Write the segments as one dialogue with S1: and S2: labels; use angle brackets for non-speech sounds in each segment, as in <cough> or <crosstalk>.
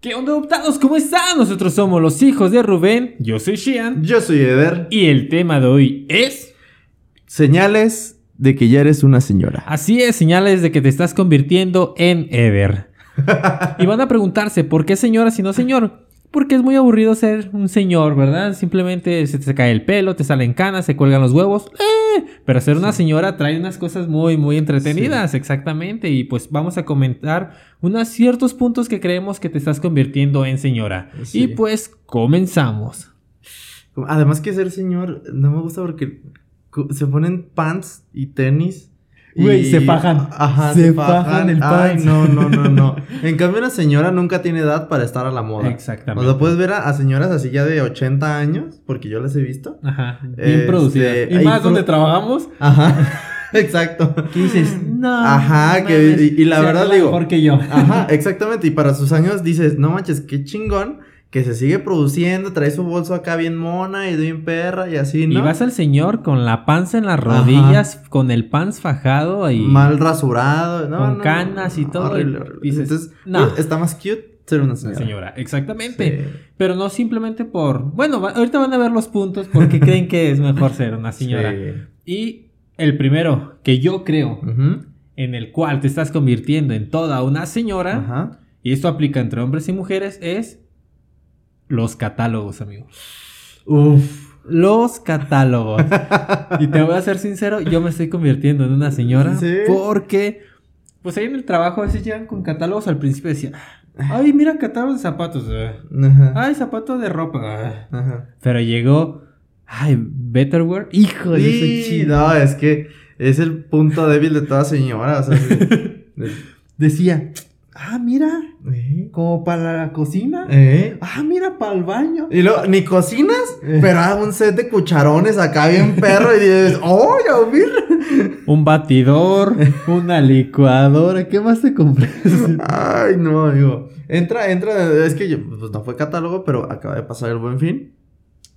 S1: ¿Qué onda, adoptados? ¿Cómo están? Nosotros somos los hijos de Rubén. Yo soy Shian.
S2: Yo soy Eder.
S1: Y el tema de hoy es.
S2: Señales de que ya eres una señora.
S1: Así es, señales de que te estás convirtiendo en Eder. <laughs> y van a preguntarse, ¿por qué señora si no señor? Porque es muy aburrido ser un señor, ¿verdad? Simplemente se te cae el pelo, te salen canas, se cuelgan los huevos. ¡Eh! Pero ser una señora trae unas cosas muy, muy entretenidas, exactamente. Y pues vamos a comentar unos ciertos puntos que creemos que te estás convirtiendo en señora.
S2: Sí.
S1: Y pues comenzamos.
S2: Además que ser señor no me gusta porque se ponen pants y tenis.
S1: Güey,
S2: y-
S1: se fajan.
S2: Ajá,
S1: Se fajan el
S2: Ay,
S1: pants.
S2: no, no, no, no. <laughs> En cambio, una señora nunca tiene edad para estar a la moda.
S1: Exactamente.
S2: O sea, puedes ver a, a señoras así ya de 80 años, porque yo las he visto.
S1: Ajá, bien
S2: Este,
S1: producidas. Y
S2: hay
S1: más
S2: pro-
S1: donde trabajamos.
S2: Ajá, <laughs> exacto.
S1: ¿Qué dices? No.
S2: Ajá,
S1: no
S2: que-
S1: mames,
S2: y- y la verdad digo-
S1: Mejor que yo. <laughs>
S2: Ajá, <laughs> exactamente. Y para sus años dices, no manches, qué chingón que se sigue produciendo, trae su bolso acá bien mona y bien perra y así, ¿no?
S1: Y vas al señor con la panza en las rodillas, con el pants fajado y
S2: Mal rasurado, no,
S1: con
S2: no,
S1: canas y todo,
S2: Horrible,
S1: y dices,
S2: Entonces,
S1: no.
S2: pues, está más cute ser una
S1: una
S2: señora.
S1: señora. Exactamente.
S2: Sí.
S1: Pero no simplemente por. Bueno, ahorita van a ver los puntos porque creen que es mejor ser una señora.
S2: Sí.
S1: Y el primero que yo creo en el cual te estás convirtiendo en toda una señora, y esto aplica entre hombres y mujeres, es los catálogos, amigos.
S2: Uf.
S1: Los catálogos. <laughs> y te voy a ser sincero, yo me estoy convirtiendo en una señora
S2: Sí.
S1: porque, pues ahí en el trabajo a veces llegan con catálogos. Al principio decía, ay, mira catálogos de zapatos. eh.
S2: Ajá.
S1: Ay, zapatos de ropa. eh".
S2: Ajá.
S1: Pero llegó, ay, Betterwear. Hijo de
S2: Sí,
S1: ese chido.
S2: no, es que es el punto débil de toda señora. O sea, sí. <laughs>
S1: Decía, ah, mira,
S2: ¿Eh?
S1: como para la cocina.
S2: ¿Eh?
S1: Ah, mira, para el baño.
S2: Y luego, ni cocinas,
S1: Eh.
S2: pero hay un set de cucharones acá bien perro y dices, <laughs> ¡oh, ya mira!
S1: Un batidor, una licuadora. ¿Qué más te compré?
S2: Ay, no, amigo. Entra, entra, es que yo, pues no fue catálogo, pero acaba de pasar el buen fin.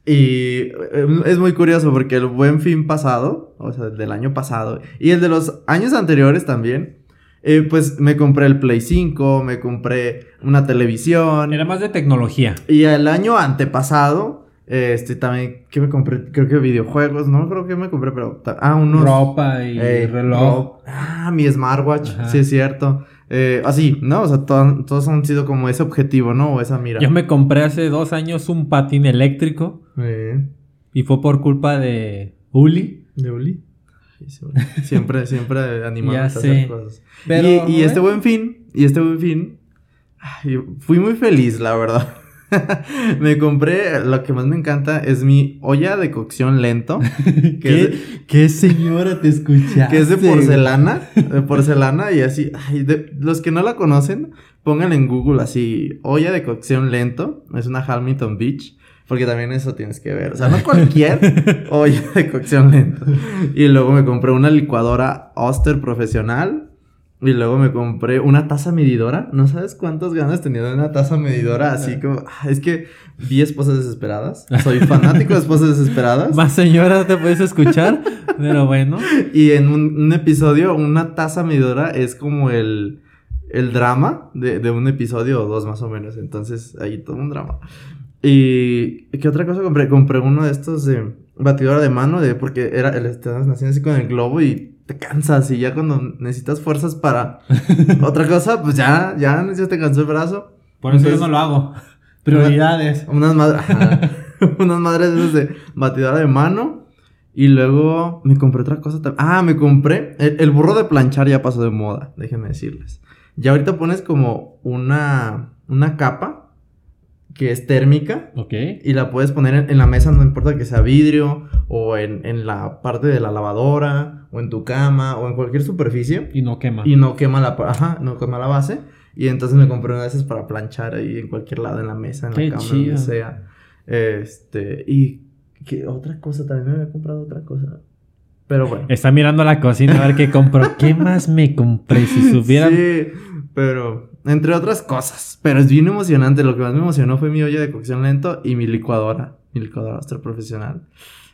S2: Y eh, es muy curioso porque el buen fin pasado, o sea, el del año pasado, y el de los años anteriores también, eh, pues me compré el Play 5, me compré una televisión.
S1: Era más de tecnología.
S2: Y el año antepasado, este también, ¿qué me compré? Creo que videojuegos, no creo que me compré, pero. Ah, unos.
S1: Ropa y
S2: eh,
S1: reloj.
S2: Ah, mi smartwatch,
S1: Ajá.
S2: sí es cierto. Eh, así, ¿no? O sea, to- todos han sido como ese objetivo, ¿no? O esa mira.
S1: Yo me compré hace dos años un patín eléctrico
S2: Eh,
S1: y fue por culpa de Uli.
S2: ¿De Uli? Siempre, <laughs> siempre animando
S1: Ya
S2: a hacer cosas.
S1: Pero,
S2: y, y este buen fin, y este buen fin, ay, fui muy feliz, la verdad. <laughs> me compré, lo que más me encanta es mi olla de cocción lento, <laughs> que, de-
S1: ¿Qué señora te escuchaste?
S2: que es de porcelana, de porcelana y así, ay, de- los que no la conocen, pónganle en Google así, olla de cocción lento, es una Hamilton Beach. Porque también eso tienes que ver. O sea, no <laughs> cualquier olla de cocción lento. Y luego me compré una licuadora Oster profesional. Y luego me compré una taza medidora. No sabes cuántas ganas tenía de una taza medidora. Así como. ah, Es que vi esposas desesperadas. Soy fanático de esposas desesperadas. <laughs>
S1: Más señora te puedes escuchar, pero bueno. <laughs>
S2: Y en un, un episodio, una taza medidora es como el, el drama de, de un episodio o dos más o menos. Entonces, ahí todo un drama. Y ¿qué otra cosa compré? Compré uno de estos de batidora de mano, de, porque era el haciendo así con el globo y te cansas. Y ya cuando necesitas fuerzas para <laughs> otra cosa, pues ya, ya, ya te cansó el brazo.
S1: Por eso
S2: Entonces-
S1: yo no lo hago. Prioridades.
S2: Unas madres, <laughs> unas madres de batidora de mano. Y luego me compré otra cosa también. Ah, me compré. El, el burro de planchar ya pasó de moda, déjenme decirles. Ya ahorita pones como una, una capa que es térmica.
S1: Ok.
S2: Y la puedes poner en, en la mesa, no importa que sea vidrio, o en, en la parte de la lavadora, o en tu cama, o en cualquier superficie.
S1: Y no quema.
S2: Y no quema la, ajá, no quema la base. Y entonces me compré una de esas para planchar ahí en cualquier lado, en la mesa, en
S1: Qué
S2: la cama,
S1: chido.
S2: donde sea. Este, y ¿qué otra cosa, también me había comprado otra cosa. Pero bueno.
S1: Está mirando la cocina a ver qué compró. ¿Qué más me compré? Si <laughs> supieran.
S2: Sí, pero entre otras cosas. Pero es bien emocionante. Lo que más me emocionó fue mi olla de cocción lento y mi licuadora. Mi licuadora Astro profesional.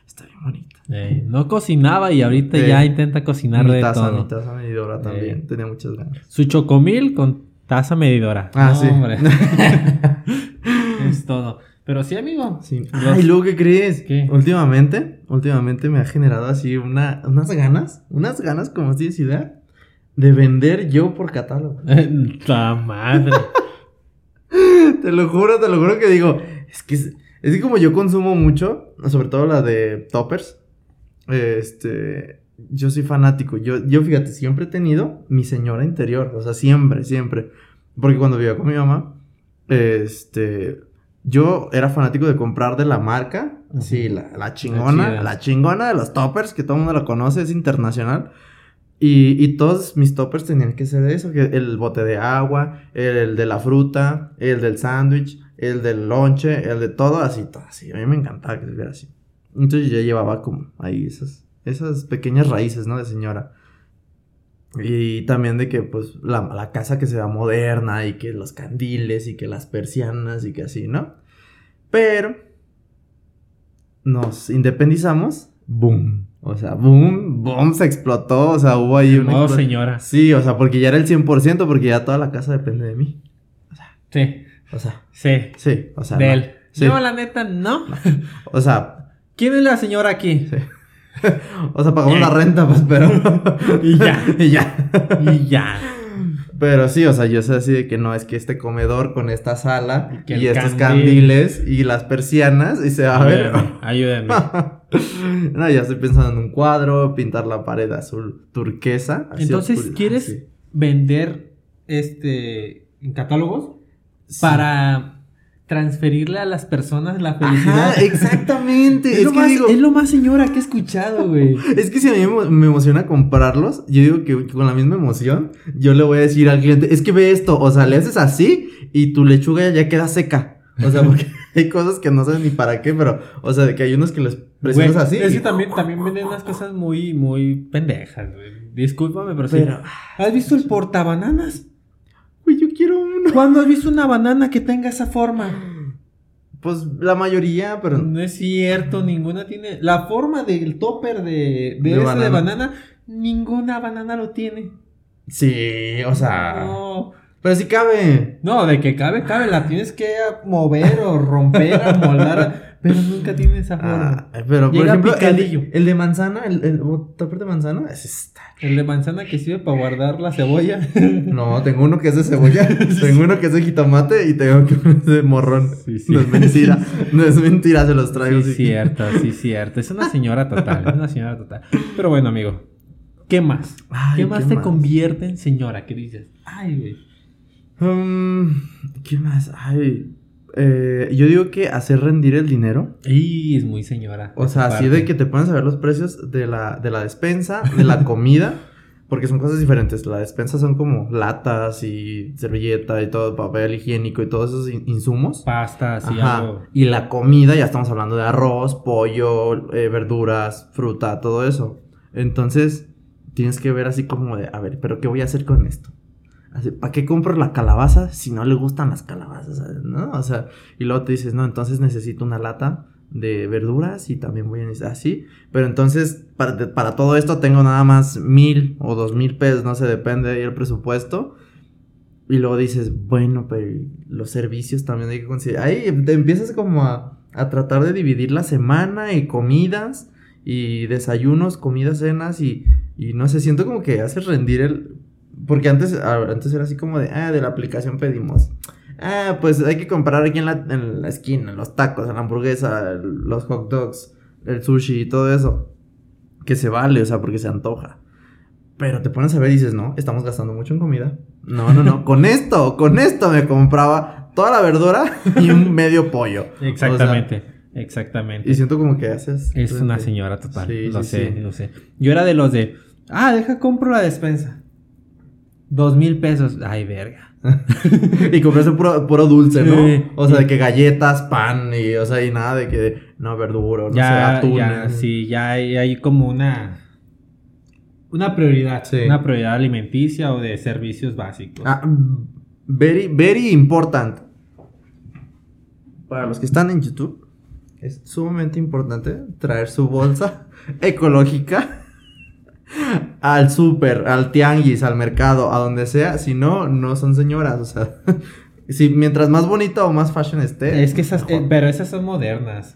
S2: Está bien bonita.
S1: Eh, no cocinaba y ahorita ya intenta cocinar
S2: mi
S1: de
S2: taza,
S1: todo.
S2: mi taza medidora también. Tenía muchas ganas.
S1: Su chocomil con taza medidora.
S2: Ah,
S1: No,
S2: sí.
S1: hombre. <laughs> es todo. Pero sí, amigo.
S2: Sí.
S1: Los-
S2: Ay, luego, ¿qué crees?
S1: ¿Qué?
S2: Últimamente, últimamente me ha generado así una, unas ganas, unas ganas, como tienes idea, de vender yo por catálogo. <laughs>
S1: ¡Ta madre! <laughs>
S2: Te lo juro, te lo juro que digo, es que, es, es que como yo consumo mucho, sobre todo la de toppers, este, yo soy fanático. Yo, yo fíjate, siempre he tenido mi señora interior, o sea, siempre, siempre. Porque cuando vivía con mi mamá, este, yo era fanático de comprar de la marca,
S1: Ujú.
S2: sí, la, la chingona, la, chingona de los toppers, que todo el mundo la conoce, es internacional. Y, todos mis toppers tenían que ser de eso, el bote de agua, el, de la fruta, el del sándwich, el del lonche, el de todo así, todo así. A mí me encantaba que se viera así. Entonces yo llevaba como ahí esas, esas pequeñas raíces, ¿no? De señora. Y también de que, pues, la, la casa que se vea moderna y que los candiles y que las persianas y que así, ¿no? Pero nos independizamos, boom. O sea, boom, boom, se explotó. O sea, hubo ahí una.
S1: Modo
S2: explo-
S1: señora.
S2: Sí, o sea, porque ya era el 100%, porque ya toda la casa depende de mí.
S1: Sí,
S2: O sea,
S1: sí.
S2: sí, o sea.
S1: de
S2: no.
S1: él.
S2: Sí.
S1: Yo, la neta, no. <laughs>
S2: O sea,
S1: ¿Quién es la señora aquí?
S2: sí. <laughs> o sea, pagamos
S1: Eh.
S2: la renta, pues, pero. <laughs>
S1: Y ya.
S2: y ya.
S1: Y ya.
S2: Pero sí, o sea, yo sé así de que no, es que este comedor con esta sala
S1: Y
S2: estos
S1: candil.
S2: candiles y las persianas y se va a ver.
S1: Ayúdenme. <laughs>
S2: no, ya estoy pensando en un cuadro, pintar la pared azul turquesa.
S1: Entonces,
S2: oscura-
S1: ¿quieres vender este en catálogos
S2: Sí.
S1: para transferirle a las personas la felicidad?
S2: Ajá, exactamente. <laughs>
S1: Es,
S2: es,
S1: lo
S2: que
S1: más,
S2: digo,
S1: es lo más señora que he escuchado, güey. <laughs>
S2: es que si a mí me, emociona comprarlos, yo digo que con la misma emoción, yo le voy a decir al cliente, es que ve esto, o sea, le haces así y tu lechuga ya queda seca. O sea, porque <laughs> hay cosas que no sabes ni para qué, pero, o sea, de que hay unos que les presionas así.
S1: Es
S2: y-
S1: que también, también venden unas cosas muy, muy pendejas, güey. Discúlpame, pero sí.
S2: Pero,
S1: ¿Has visto el portabananas?
S2: güey, yo quiero uno.
S1: ¿Cuándo has visto una banana que tenga esa forma?
S2: Pues la mayoría, pero.
S1: No es cierto, ninguna tiene. La forma del topper de, de,
S2: De
S1: ese de
S2: banana.
S1: banana, ninguna banana lo tiene.
S2: Sí, o sea.
S1: No.
S2: Pero sí cabe.
S1: No, de que cabe, cabe. La tienes que mover o romper, <laughs> amoldar. Pero nunca tiene esa forma.
S2: Ah, pero por
S1: Llega
S2: ejemplo, el,
S1: picadillo.
S2: el de manzana, el, el topper de manzana, ese está.
S1: El de manzana que sirve para guardar la cebolla. <laughs>
S2: No, tengo uno que es de cebolla, <laughs> tengo uno que es de jitomate y tengo que es de morrón.
S1: Sí, sí.
S2: No es mentira, no es mentira, se los traigo.
S1: Sí, cierto, sí, cierto. Es una señora total, es una señora total. Pero bueno, amigo, ¿qué más?
S2: Ay,
S1: ¿Qué más
S2: ¿qué
S1: te
S2: más?
S1: convierte en señora? ¿Qué dices? Ay, güey.
S2: Um, ¿Qué más? Ay, eh, yo digo que hacer rendir el dinero.
S1: Y es muy señora.
S2: O sea, así de que te a ver los precios de la, de la despensa, de la comida, <laughs> porque son cosas diferentes. La despensa son como latas y servilleta y todo, papel higiénico y todos esos in- insumos.
S1: Pasta, así
S2: Ajá.
S1: algo.
S2: Y la comida, ya estamos hablando de arroz, pollo, eh, verduras, fruta, todo eso. Entonces, tienes que ver así como de, a ver, pero ¿qué voy a hacer con esto? ¿Para qué compro la calabaza si no le gustan las calabazas? ¿No? O sea, y luego te dices, no, entonces necesito una lata de verduras y también voy a necesitar así. Pero entonces, para, para todo esto tengo nada más mil o dos mil pesos, no sé, depende del presupuesto. Y luego dices, bueno, pero los servicios también hay que considerar. Ahí te empiezas como a, a tratar de dividir la semana y comidas y desayunos, comidas, cenas y, y no sé, siento como que haces rendir el... Porque antes, antes era así como de, ah, de la aplicación pedimos. Ah, pues hay que comprar aquí en la, en la esquina, los tacos, la hamburguesa, los hot dogs, el sushi y todo eso. Que se vale, o sea, porque se antoja. Pero te pones a ver y dices, no, estamos gastando mucho en comida. No, no, no. <laughs> con esto, con esto me compraba toda la verdura y un <laughs> medio pollo.
S1: Exactamente,
S2: O sea,
S1: exactamente.
S2: y siento como que haces.
S1: Es una señora total.
S2: Sí,
S1: lo
S2: sí,
S1: sé,
S2: sí.
S1: lo sé. Yo era de los de, ah, deja compro la despensa. Dos mil pesos. Ay, verga. <laughs>
S2: y comprarse puro, puro dulce, ¿no?
S1: Sí.
S2: O sea, de que galletas, pan y, o sea, y nada de que, no, verdura, no sé,
S1: ya,
S2: atún.
S1: ya, sí, ya hay, hay como una, una prioridad.
S2: Sí.
S1: Una prioridad alimenticia o de servicios básicos.
S2: Ah, very, very important. Para los que están en YouTube, es sumamente importante traer su bolsa <laughs> ecológica al súper, al tianguis, al mercado, a donde sea, si no, no son señoras, o sea, <laughs> si mientras más bonita o más fashion esté.
S1: Es que esas, eh, pero esas son modernas.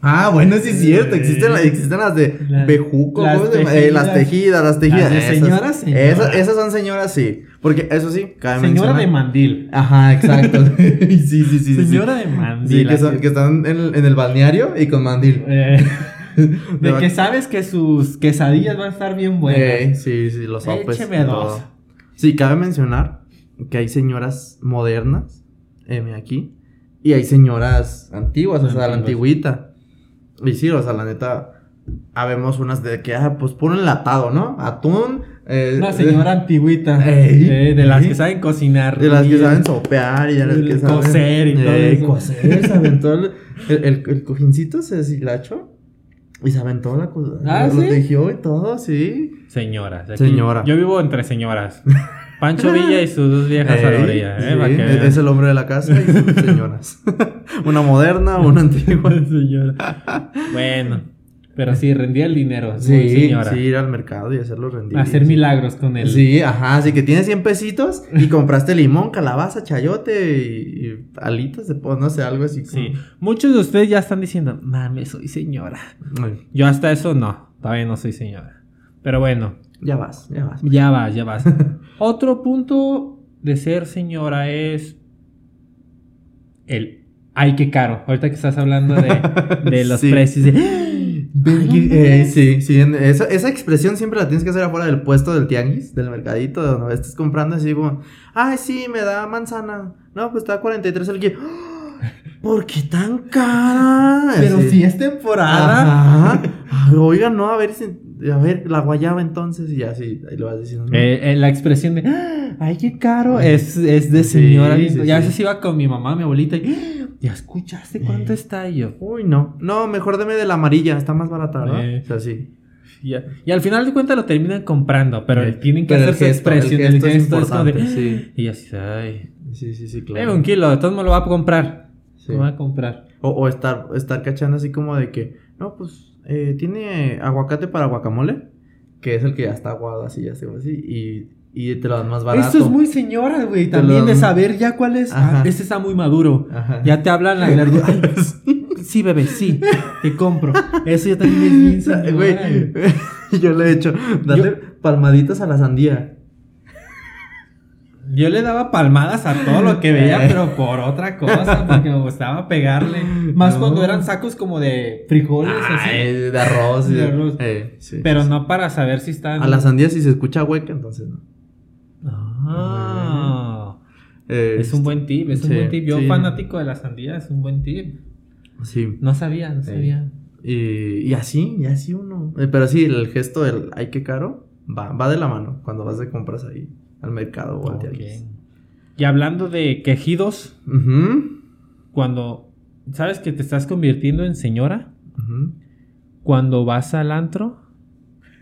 S2: Ah, bueno, sí es cierto, existen, la- existen las de
S1: las-
S2: bejuco,
S1: las
S2: ¿cómo? Eh, las
S1: tejidas.
S2: tejidas, las tejidas.
S1: Las de
S2: esas-
S1: señoras, señora.
S2: Esas, esas son señoras, sí, porque eso sí, cabe
S1: Señora de mandil.
S2: Ajá, exacto. <laughs> sí, sí, sí, sí.
S1: Señora de
S2: Sí,
S1: mandil.
S2: que, son- que están en el, en el balneario y con mandil.
S1: Eh, <laughs> de que sabes que sus quesadillas van a estar bien
S2: Eh,
S1: buenas.
S2: sí, sí, los sopes.
S1: Écheme dos.
S2: Sí, cabe mencionar que hay señoras modernas, M aquí, y hay señoras antiguas, o sea, la antigüita. Y sí, o sea, la neta, habemos unas de que, ah, pues puro enlatado, ¿no? Atún. eh,
S1: Una señora antigüita. <laughs>
S2: Ey,
S1: eh, de las
S2: ey.
S1: que saben cocinar.
S2: De las que saben sopear y de las que saben...
S1: coser y todo
S2: Eh,
S1: eso.
S2: coser, el, el- el cojincito, se deshilachó y se aventó la cosa.
S1: Ah,
S2: lo, lo
S1: ¿sí?
S2: tejió y todo, sí.
S1: Señoras. aquí-
S2: Señora.
S1: Yo vivo entre señoras. Pancho Villa y sus dos viejas a la orilla. Eh,
S2: sí,
S1: que vean.
S2: es el hombre de la casa y sus señoras. <laughs> una moderna, una antigua. <laughs>
S1: Señora. Bueno, pero sí, rendía el dinero.
S2: Sí,
S1: señora.
S2: sí, ir al mercado y hacerlo rendir.
S1: Hacer milagros con él.
S2: Sí, ajá, así que tienes 100 pesitos y compraste limón, calabaza, chayote y, y alitas de pollo, no sé, algo así. como-
S1: Sí. Muchos de ustedes ya están diciendo, mames, soy señora.
S2: Ay,
S1: Yo hasta eso no, todavía no soy señora. Pero bueno,
S2: ya vas, ya vas.
S1: ya vas, ya vas. <laughs> Otro punto de ser señora es el ay, qué caro. Ahorita que estás hablando de, de <laughs> los
S2: Sí.
S1: precios. de,
S2: eh, sí, sí, esa, esa expresión siempre la tienes que hacer afuera del puesto del tianguis, del mercadito, de donde estés comprando así como, ay, sí, me da manzana. No, pues está a 43 el. ¡Ah! <gasps> ¿Por qué tan cara? <laughs>
S1: Pero si es temporada.
S2: Ajá. Ay, <laughs> Oiga, no, a ver, si- a ver, la guayaba entonces, y así, ahí lo vas diciendo. ¿no?
S1: Eh, eh, la expresión de "Ah, ay, qué caro es, es de señora.
S2: sí,
S1: ya a
S2: sí.
S1: veces iba con mi mamá, mi abuelita y "Ah, ¿ya escuchaste cuánto
S2: Eh.
S1: está? Y yo,
S2: Uy, no. No, mejor deme de la amarilla, está más barata, ¿verdad?
S1: Eh.
S2: O sea, sí.
S1: Y, y al final de cuentas lo terminan comprando, pero
S2: Eh,
S1: tienen que
S2: pero
S1: hacer
S2: el
S1: su
S2: gesto, el
S1: expresión.
S2: gesto es
S1: como de,
S2: importante, sí.
S1: Y así, ay,
S2: Sí, sí, sí, claro.
S1: un kilo, de todos modos lo va a comprar.
S2: Sí.
S1: Lo va a comprar.
S2: O, o estar, estar cachando así como de que, no, pues, eh, tiene aguacate para guacamole, que es el que ya está aguado así, ya se así, y, y te lo dan más barato.
S1: Esto es muy señora, güey. También de saber ya cuál es. Ah, este está muy maduro.
S2: Ajá.
S1: Ya te hablan la verdura. <laughs> Sí, bebé, sí. Te compro. Eso ya también es
S2: Güey, <laughs> yo le he hecho, darle palmaditas a la sandía.
S1: Yo le daba palmadas a todo lo que veía, <laughs>
S2: Eh.
S1: pero por otra cosa, porque me gustaba pegarle. Más
S2: No.
S1: cuando eran sacos como de frijoles, así.
S2: Ay, de arroz.
S1: De arroz.
S2: Eh, sí,
S1: Pero
S2: sí,
S1: no para saber si están.
S2: sí. A la sandía si se escucha hueca, entonces no.
S1: Ah.
S2: Eh,
S1: Es un buen tip, es un buen tip. Yo,
S2: sí.
S1: fanático de la sandía, es un buen tip.
S2: Sí.
S1: No sabía, no sabía.
S2: Y, y así, y así uno. Eh, pero sí, el gesto del ay, qué caro, va, va de la mano cuando vas de compras ahí al mercado o al
S1: Ok.
S2: tianguis.
S1: Y hablando de quejidos, cuando sabes que te estás convirtiendo en señora, cuando vas al antro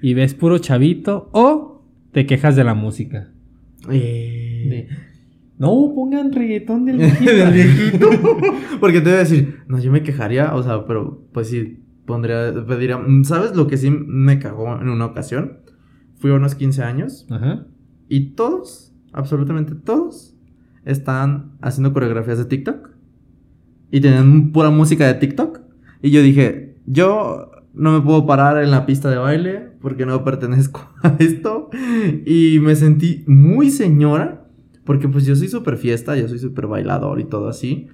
S1: y ves puro chavito o te quejas de la música.
S2: Eh,
S1: De, no, pongan reggaetón del <laughs> viejito.
S2: del viejito. <laughs> Porque te voy a decir, no, yo me quejaría, o sea, pero pues sí, pondría, pediría, mm, ¿sabes lo que sí me cagó en una ocasión? Fui a unos 15 años
S1: Ajá.
S2: y todos, absolutamente todos, están haciendo coreografías de TikTok y tenían pura música de TikTok. Y yo dije, yo no me puedo parar en la pista de baile porque no pertenezco <laughs> a esto. Y me sentí muy señora porque pues yo soy súper fiesta, yo soy súper bailador y todo así.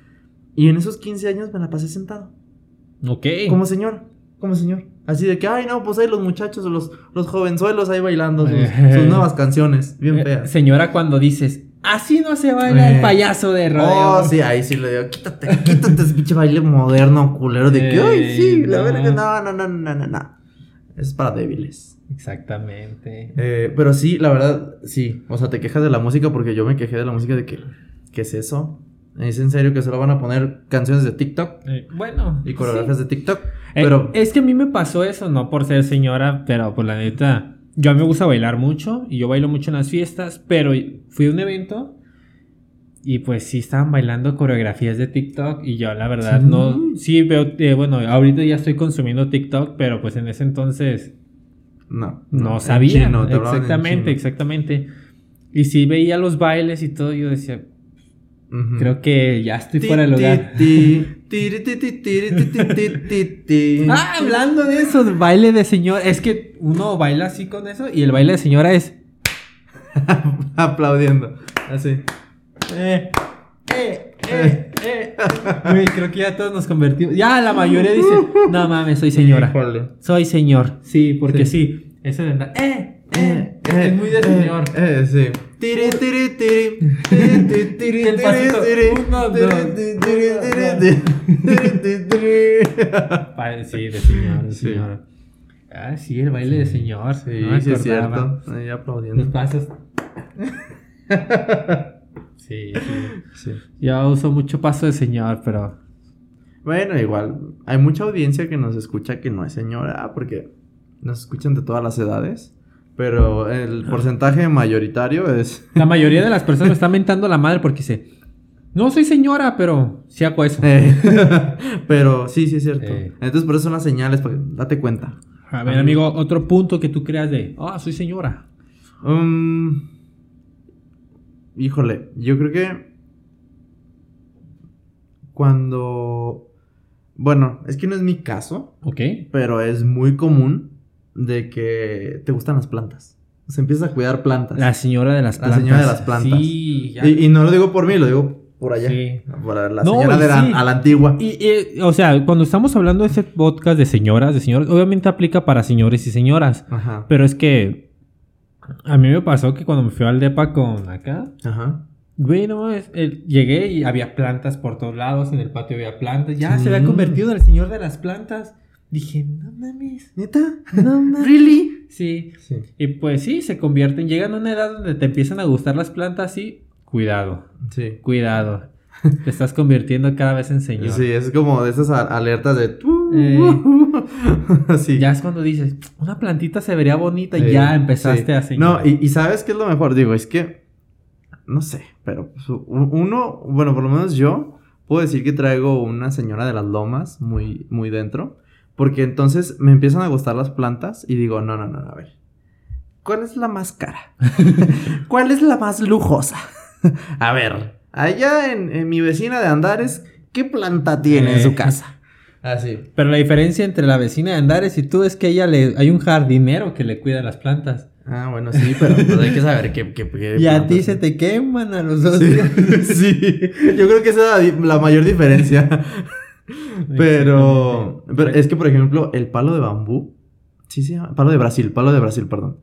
S2: Y en esos 15 años me la pasé sentado.
S1: Ok.
S2: Como señor, como señor. Así de que, ay, no, pues ahí los muchachos, los, los jovenzuelos ahí bailando sus, <laughs> sus nuevas canciones, bien
S1: Eh,
S2: feas.
S1: señora, cuando dices, así no se baila
S2: Eh.
S1: el payaso de rodeo.
S2: Oh, sí, ahí sí le digo, quítate, quítate ese pinche baile moderno, culero, de que, ay, sí,
S1: Ey,
S2: la
S1: no.
S2: verga, no, no, no, no, no, no. Es para débiles.
S1: Exactamente.
S2: Eh, pero sí, la verdad, sí. O sea, te quejas de la música porque yo me quejé de la música de que, ¿qué es eso? ¿Es en serio que solo van a poner canciones de TikTok
S1: Eh, bueno.
S2: y coreografías de TikTok?
S1: Eh,
S2: Pero,
S1: es que a mí me pasó eso, no por ser señora, pero por la neta, yo a mí me gusta bailar mucho y yo bailo mucho en las fiestas, pero fui a un evento y pues sí estaban bailando coreografías de TikTok y yo la verdad
S2: Sí.
S1: no, sí veo, eh, bueno, ahorita ya estoy consumiendo TikTok, pero pues en ese entonces
S2: No.
S1: No
S2: en
S1: sabía.
S2: chino,
S1: exactamente, exactamente. Y si veía los bailes y todo, yo decía, creo que ya estoy
S2: Ti,
S1: fuera del lugar.
S2: ti, <laughs>
S1: Ah, hablando de eso, baile de señor, es que uno baila así con eso y el baile de señora es... <laughs>
S2: Aplaudiendo. Así.
S1: Eh, eh, eh, eh. Güey, creo que ya todos nos convertimos. Ya la mayoría dice, no mames, soy señora. Soy señor. Sí, porque sí. Ese de andar, eh, eh, es muy de señor.
S2: Eh, sí. Tiri, tiri, tiri.
S1: El pasito. Uno, dos, Sí, de señor, de señor. Ah, sí, el baile de señor.
S2: Sí,
S1: no me
S2: sí es
S1: acordaba.
S2: cierto. Ahí
S1: Los
S2: aplaudiendo.
S1: pasos. <laughs> Sí, sí.
S2: Sí.
S1: Yo uso mucho paso de señor, pero.
S2: Bueno, igual, hay mucha audiencia que nos escucha que no es señora, porque nos escuchan de todas las edades, pero el porcentaje mayoritario es... <laughs>
S1: La mayoría de las personas me <laughs> están mentando la madre porque dice. No soy señora, pero sí hago eso.
S2: Eh, <laughs> pero sí, sí es cierto.
S1: Eh.
S2: Entonces por eso son las señales, date cuenta.
S1: A ver, amigo, otro punto que tú creas de. Ah, soy señora.
S2: Um, híjole, yo creo que cuando... Bueno, es que no es mi caso,
S1: Ok.
S2: pero es muy común de que te gustan las plantas. O sea, empiezas a cuidar plantas.
S1: La señora de las
S2: La
S1: plantas.
S2: señora de las plantas.
S1: Sí, ya.
S2: Y, y no lo digo por mí, lo digo por allá.
S1: Sí.
S2: Por la señora de la,
S1: sí.
S2: a la antigua.
S1: Y, y, o sea, cuando estamos hablando de este podcast de señoras, de señores, obviamente aplica para señores y señoras.
S2: Ajá.
S1: Pero es que a mí me pasó que cuando me fui al depa con acá,
S2: Ajá.
S1: güey, no, es, el- llegué y había plantas por todos lados, en el patio había plantas, ya se había
S2: Sí.
S1: convertido en el señor de las plantas. Dije, no mames,
S2: ¿Neta?
S1: no <laughs> mames.
S2: ¿Really?
S1: Sí.
S2: Sí.
S1: Y pues sí, se convierten, llegan a una edad donde te empiezan a gustar las plantas y cuidado,
S2: Sí.
S1: cuidado. <laughs> Te estás convirtiendo cada vez en señor.
S2: Sí, es como de esas alertas de...
S1: Eh. <laughs>
S2: Así.
S1: Ya es cuando dices, una plantita se vería bonita y
S2: Sí,
S1: ya empezaste
S2: sí.
S1: a señor.
S2: No, y, y ¿sabes qué es lo mejor? Digo, es que... No sé, pero pues, uno... Bueno, por lo menos yo puedo decir que traigo una señora de las lomas muy, muy dentro. Porque entonces me empiezan a gustar las plantas y digo, no, no, no, a ver. ¿Cuál es la más cara? <laughs> ¿Cuál es la más lujosa? <laughs> a ver, allá en, en mi vecina de Andares, ¿qué planta tiene en
S1: Eh.
S2: su casa? <laughs> Así.
S1: Pero la diferencia entre la vecina de Andares y tú es que ella le hay un jardinero que le cuida las plantas.
S2: Ah, bueno, sí, pero pues, hay que saber qué, qué, qué
S1: Y a ti se te queman a los dos.
S2: Sí, sí, yo creo que esa es la, la mayor diferencia. Pero, pero es que, por ejemplo, el palo de bambú, sí llama, palo de Brasil, palo de Brasil, perdón.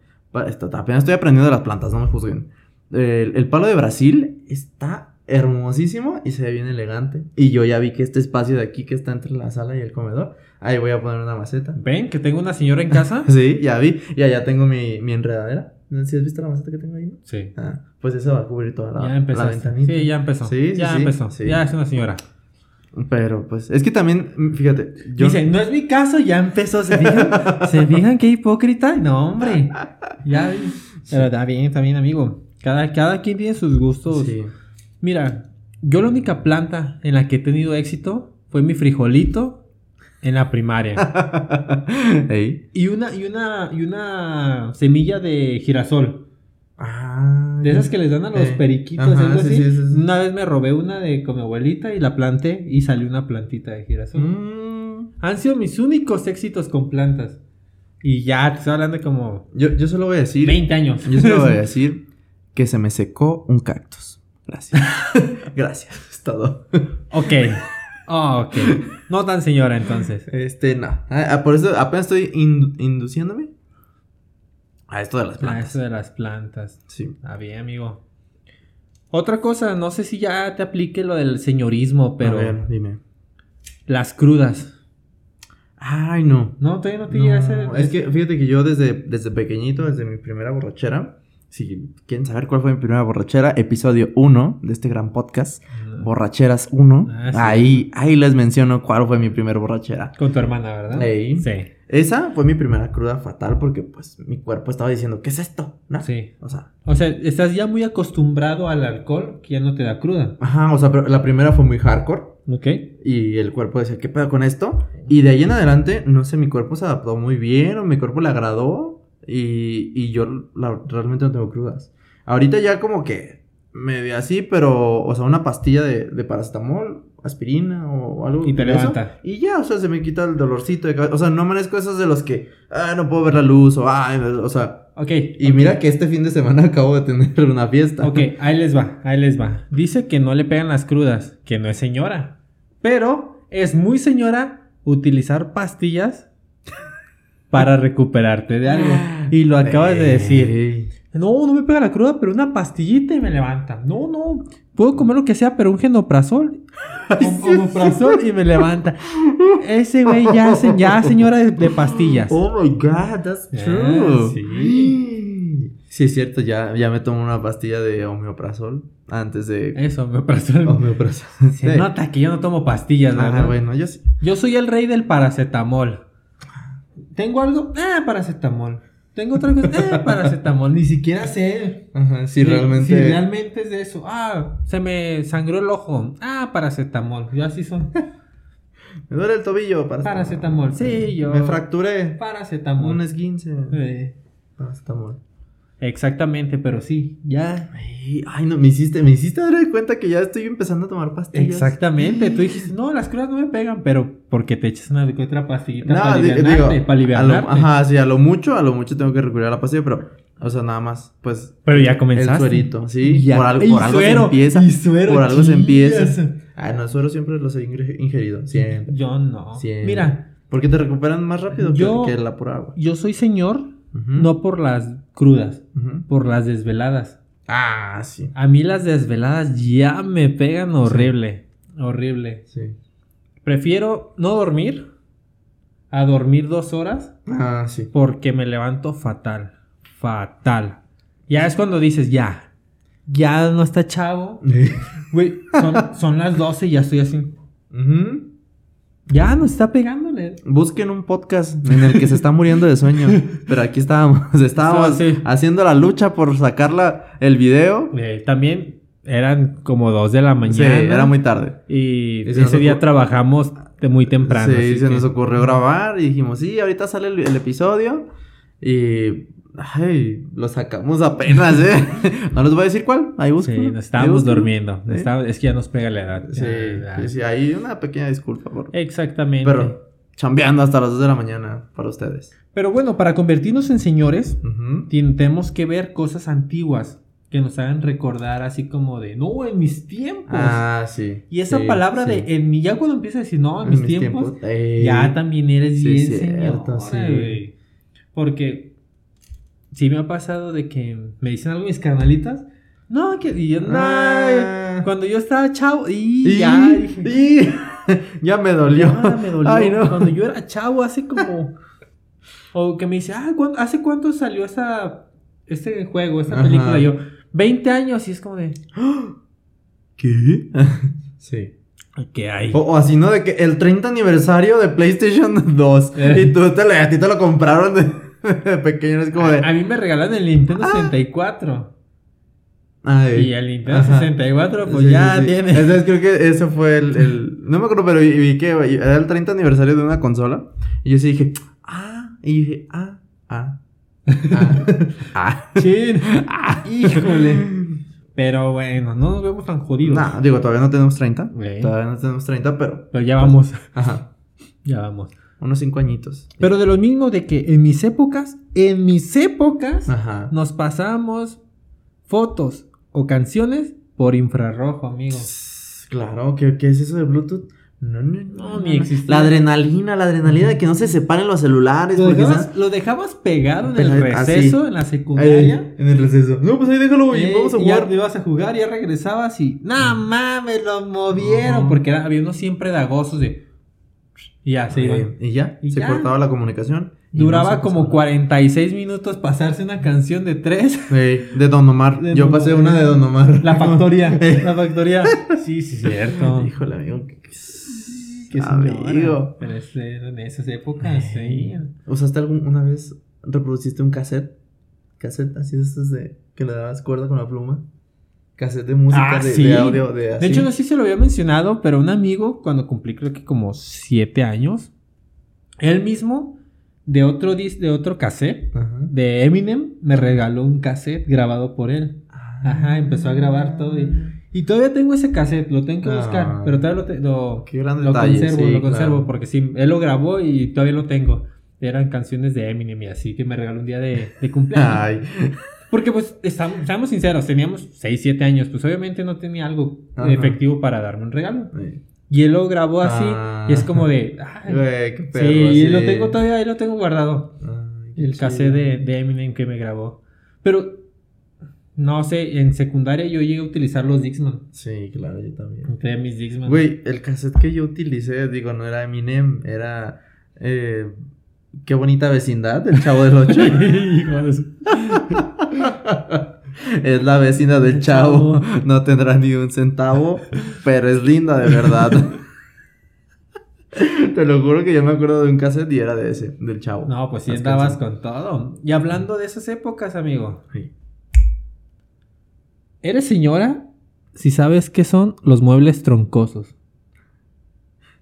S2: Está- apenas estoy aprendiendo de las plantas, no me juzguen. El, el palo de Brasil está hermosísimo y se ve bien elegante. Y yo ya vi que este espacio de aquí que está entre la sala y el comedor, ahí voy a poner una maceta.
S1: ¿Ven que tengo una señora en casa? <laughs>
S2: Sí, ya vi. Y allá tengo mi, mi enredadera. ¿Sí has visto la maceta que tengo ahí? no?
S1: Sí.
S2: Ah, pues eso va a cubrir toda la,
S1: ya
S2: la ventanita.
S1: Sí, ya empezó.
S2: Sí, sí,
S1: ya
S2: sí,
S1: empezó.
S2: sí.
S1: Ya es una señora.
S2: Pero pues, es que también, mm, fíjate, yo...
S1: Dice, no es mi caso, ya empezó. ¿Se fijan? ¿Se fijan qué hipócrita? No, hombre. Ya. <laughs> Pero está bien, está bien, amigo. Cada, cada quien tiene sus gustos.
S2: Sí.
S1: Mira, yo la única planta en la que he tenido éxito fue mi frijolito en la primaria. <laughs> Y una, y una, y una semilla de girasol.
S2: Ah,
S1: De esas que les dan a los
S2: Eh,
S1: periquitos,
S2: ajá,
S1: algo
S2: sí,
S1: así.
S2: sí, sí.
S1: Una vez me robé una de con mi abuelita y la planté y salió una plantita de girasol.
S2: Mm,
S1: Han sido mis únicos éxitos con plantas. Y ya, te estoy hablando de como
S2: yo, yo solo voy a decir...
S1: 20 años.
S2: Yo solo voy a <laughs> decir que se me secó un cactus. Gracias. <laughs> Gracias, es todo.
S1: ok. Oh, ok. No tan señora entonces.
S2: Este, no. Ah, ah, por eso apenas estoy in- induciéndome a esto de las
S1: Ah,
S2: plantas.
S1: eso de las plantas.
S2: Sí.
S1: Está bien, amigo. Otra cosa, no sé si ya te aplique lo del señorismo, pero
S2: A ver, dime.
S1: las crudas.
S2: Ay, no.
S1: No, todavía no te
S2: No,
S1: llega ese.
S2: es que fíjate que yo desde, desde pequeñito, desde mi primera borrachera, si quieren saber cuál fue mi primera borrachera, episodio 1 de este gran podcast, Borracheras 1,
S1: Ah, sí.
S2: ahí, ahí les menciono cuál fue mi primera borrachera.
S1: Con tu hermana, ¿verdad? Sí.
S2: Esa fue mi primera cruda fatal porque pues mi cuerpo estaba diciendo, ¿qué es esto? ¿No?
S1: Sí.
S2: O sea,
S1: O sea, estás ya muy acostumbrado al alcohol que ya no te da cruda.
S2: ajá, o sea, pero la primera fue muy hardcore
S1: ¿Ok?
S2: y el cuerpo decía, ¿qué pedo con esto? Y de ahí en adelante, no sé, mi cuerpo se adaptó muy bien o mi cuerpo le agradó Y, y yo la- realmente no tengo crudas. Ahorita ya como que medio así, pero, o sea, una pastilla de, de paracetamol, aspirina o algo.
S1: Y te levanta.
S2: Y ya, o sea, se me quita el dolorcito de cabeza. O sea, no amanezco esos de los que, ah, no puedo ver la luz o, ah, o sea.
S1: Ok.
S2: Y mira que este fin de semana <laughs> acabo de tener una fiesta.
S1: Ok, ahí les va, ahí les va. Dice que no le pegan las crudas, que no es señora. Pero es muy señora utilizar pastillas <laughs> para recuperarte de algo. <gasps> Y lo acabas de decir. No, no me pega la cruda, pero una pastillita y me levanta. No, no, puedo comer lo que sea, pero un genoprazol. <laughs> Om- omeprazol y me levanta. Ese güey ya, ya señora de, de pastillas.
S2: Oh my god, that's
S1: Ah,
S2: true.
S1: sí. <gasps>
S2: Sí, es cierto, ya, ya me tomo una pastilla de homeoprazol antes de.
S1: Eso, omeprazol.
S2: Homeoprazol.
S1: Se nota que yo no tomo pastillas,
S2: Ah,
S1: ¿verdad?
S2: bueno, yo sí.
S1: Yo soy el rey del paracetamol. ¿Tengo algo? Ah, paracetamol. ¿Tengo otra cosa? Ah, paracetamol. Ni siquiera sé.
S2: Ajá, sí,
S1: si-
S2: realmente.
S1: Si realmente es de eso. Ah, se me sangró el ojo. Ah, paracetamol. Yo así soy. <laughs>
S2: Me duele el tobillo.
S1: Paracetamol. Sí, yo.
S2: Me fracturé.
S1: Paracetamol.
S2: Un esguince.
S1: Eh,
S2: Paracetamol.
S1: Exactamente, pero sí, ya.
S2: Ay, ay, no, me hiciste, me hiciste dar cuenta que ya estoy empezando a tomar pastillas.
S1: Exactamente. Tú dijiste, no, las crudas no me pegan, pero porque te echas una que otra pastillita
S2: No,
S1: para
S2: digo,
S1: para
S2: lo, ajá, sí, a lo mucho, a lo mucho tengo que recurrir a la pastilla, pero, o sea, nada más, pues,
S1: Pero ya
S2: el
S1: comenzaste.
S2: suerito, sí,
S1: Ya.
S2: por algo,
S1: Y
S2: por algo
S1: suero,
S2: se empieza,
S1: y suero,
S2: por algo se empieza. Ah, no, el suero siempre los he ingerido, siempre,
S1: Yo no.
S2: siempre.
S1: Mira,
S2: Porque te recuperan más rápido que-
S1: Yo-
S2: que, la pura agua.
S1: yo soy señor no por las crudas, por las desveladas.
S2: Ah, sí,
S1: A mí las desveladas ya me pegan horrible. Horrible.
S2: sí.
S1: Prefiero no dormir a dormir dos horas
S2: Ah, sí.
S1: porque me levanto fatal. Fatal. Ya es cuando dices, ya. Ya no está chavo. Güey, son, son las 12 y ya estoy así.
S2: Ujú.
S1: Ya no está pegándole.
S2: Busquen un podcast en el que se está muriendo de sueño. Pero aquí estábamos, <laughs> estábamos
S1: Sí.
S2: haciendo la lucha por sacarla el video.
S1: Eh, también eran como 2 de la
S2: Sí,
S1: mañana.
S2: era muy tarde.
S1: Y,
S2: Y se nos
S1: ese día trabajamos de muy temprano.
S2: Sí,
S1: así
S2: se
S1: que-
S2: nos ocurrió grabar y dijimos, sí, ahorita sale el, el episodio. Y. Ay, lo sacamos apenas, ¿eh? <laughs> no les voy a decir cuál. Ahí busco.
S1: Sí, nos estábamos durmiendo. Estaba- Es que ya nos pega la edad.
S2: Sí, sí, sí, ahí una pequeña disculpa. Por...
S1: Exactamente.
S2: Pero chambeando hasta las 2 de la mañana para ustedes.
S1: Pero bueno, para convertirnos en señores, tien- tenemos que ver cosas antiguas que nos hagan recordar así como de, no, en mis tiempos.
S2: Ah, sí.
S1: y esa
S2: sí,
S1: palabra
S2: sí.
S1: de, en mi, ya cuando empieza a decir, no, en mis, tiempos, ya también eres
S2: Sí,
S1: bien
S2: cierto,
S1: güey. Porque sí me ha pasado de que me dicen algo mis carnalitas. No, que y yo,
S2: Ah.
S1: "Ay", cuando yo estaba chavo, y,
S2: Y-
S1: ya
S2: y- <laughs> ya me dolió.
S1: ya me dolió.
S2: Ay, no.
S1: Cuando yo era chavo, hace como. o que me dice, ah, ¿cuán- ¿hace cuánto salió esa, este juego, esta
S2: Ajá.
S1: película? Y yo, 20 años, y es como de,
S2: ¿Qué? <laughs> sí.
S1: ¿qué hay?
S2: O, o así, ¿no? De que el 30 aniversario de PlayStation 2.
S1: Eh.
S2: Y tú te, lo- a ti te lo compraron de, <laughs> pequeño. Es como de.
S1: A mí me regalaron el Nintendo
S2: Ah.
S1: 64.
S2: Ay.
S1: Y el Nintendo
S2: Ajá.
S1: 64, pues
S2: Sí,
S1: ya
S2: sí, sí.
S1: tiene.
S2: Entonces creo que ese fue el, el- No me acuerdo, pero vi, que era el 30 aniversario de una consola. Y yo sí dije, ah. Y dije, ah, ah. Ah. ah. <laughs>
S1: Chin. <laughs> Híjole. Pero bueno, no nos vemos tan jodidos.
S2: No, digo, todavía no tenemos 30.
S1: Eh.
S2: Todavía no tenemos 30, pero.
S1: Pero ya vamos.
S2: Ajá.
S1: Ya vamos.
S2: Unos 5 añitos.
S1: Pero de lo mismo de que en mis épocas, en mis épocas,
S2: Ajá.
S1: nos pasamos fotos o canciones por infrarrojo, amigo.
S2: Claro, ¿qué, qué es eso de Bluetooth? No, no,
S1: No, ni existía.
S2: La adrenalina, la adrenalina de que no se separen los celulares.
S1: Lo
S2: Porque
S1: dejabas,
S2: ¿sabes?
S1: lo dejabas pegado en el
S2: así.
S1: receso, en la secundaria.
S2: Ahí, en el receso. No, pues ahí déjalo, y
S1: Eh,
S2: vamos a
S1: y ya
S2: jugar.
S1: te ibas a jugar, ya regresabas y. ¡No mames! Lo movieron.
S2: Ujú.
S1: Porque era- había unos siempre dagosos de. Y ya se.
S2: Eh, y ya,
S1: Y
S2: se
S1: ya.
S2: cortaba la comunicación.
S1: Duraba
S2: no
S1: como
S2: pasaba.
S1: 46 minutos pasarse una canción de tres. <laughs>
S2: De Don Omar.
S1: De
S2: Yo
S1: Don
S2: pasé una de Don Omar.
S1: La factoría. <laughs> la factoría. Sí, sí, cierto. <laughs>
S2: Híjole, amigo. Qué,
S1: Qué
S2: amigo.
S1: Pero es- eran esas épocas, sí.
S2: ¿Usaste alguna vez, reproduciste un cassette? Cassette así de estos de que le dabas cuerda con la pluma. Cassette de música,
S1: Ah,
S2: de,
S1: sí.
S2: de audio, de así.
S1: De hecho, no sé si se lo había mencionado, pero un amigo, cuando cumplí creo que como siete años, él mismo de otro dis de otro cassette
S2: Ajá.
S1: de Eminem, me regaló un cassette grabado por él. Ajá, empezó a grabar todo y, y todavía tengo ese cassette, lo tengo que buscar,
S2: Ah.
S1: pero todavía lo, te- lo, lo
S2: detalle,
S1: conservo,
S2: sí,
S1: lo conservo,
S2: claro.
S1: porque sí, él lo grabó y todavía lo tengo. Eran canciones de Eminem y así que me regaló un día de, de <laughs> cumpleaños.
S2: Ay.
S1: Porque pues estamos, seamos sinceros, teníamos 6, 7 años, pues obviamente no tenía algo
S2: Ajá.
S1: efectivo para darme un regalo.
S2: Ay.
S1: Y él lo grabó así
S2: Ah.
S1: y es como de... ay,
S2: Güey, qué perro.
S1: sí,
S2: sí.
S1: lo tengo todavía, ahí lo tengo guardado.
S2: Ay,
S1: El cassette de, de Eminem que me grabó. Pero, no sé, en secundaria yo llegué a utilizar los Dixman.
S2: Sí, claro, yo también.
S1: Entré mis Dixman.
S2: Güey, el cassette que yo utilicé, digo, no era Eminem, era. Eh, qué bonita vecindad, el chavo del 8. <laughs> <laughs> Es la vecina del
S1: El
S2: chavo.
S1: chavo. <laughs>
S2: No tendrá ni un centavo, pero es linda de verdad. <laughs> Te lo juro que yo me acuerdo de un cassette y era de ese, del chavo.
S1: No, pues sí
S2: canciones.
S1: con todo. Y hablando de esas épocas, amigo.
S2: Sí.
S1: ¿Eres señora? Si sabes qué son los muebles troncosos.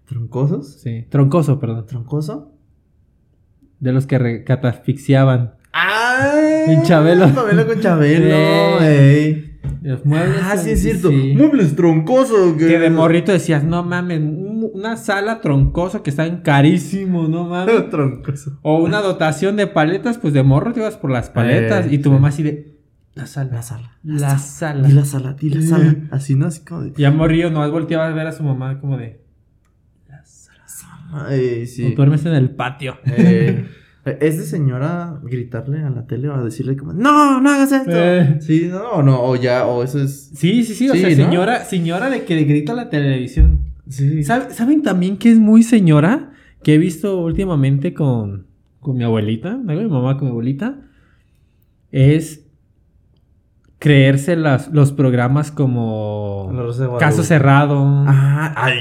S2: ¿Troncosos?
S1: Sí, troncoso, perdón.
S2: ¿Troncoso?
S1: De los que re- catafixiaban.
S2: ¡Ay!
S1: En Chabelo.
S2: Chabelo con Chabelo, ey.
S1: Los muebles.
S2: Ah, sí, es
S1: sí.
S2: cierto. Muebles troncosos.
S1: Que de morrito decías, no mames, un- una sala troncosa que están carísimo, no mames. <laughs>
S2: Troncoso.
S1: O una dotación de paletas, pues de morro te ibas por las paletas.
S2: Eh,
S1: y tu
S2: sí.
S1: mamá así de, la sala.
S2: La sala.
S1: La sala.
S2: Di la sala, di la sala. Así, ¿no? Así como de.
S1: Y a morrillo nomás volteaba a ver a su mamá como de, la sala.
S2: Ay,
S1: O
S2: sí.
S1: duermes en el patio.
S2: Eh, ¿Es de señora gritarle a la tele o a decirle como, no, no hagas esto?
S1: Eh.
S2: Sí, no, o no, o ya, o eso es.
S1: Sí, sí, sí. O
S2: Sí,
S1: sea,
S2: ¿no?
S1: señora, señora de que le grita a la televisión.
S2: Sí.
S1: ¿Sabe- ¿Saben también que es muy señora? Que he visto últimamente con, con mi abuelita, ¿no? mi mamá con mi abuelita. Es creerse las, los programas como. Caso Cerrado.
S2: Ah, ay,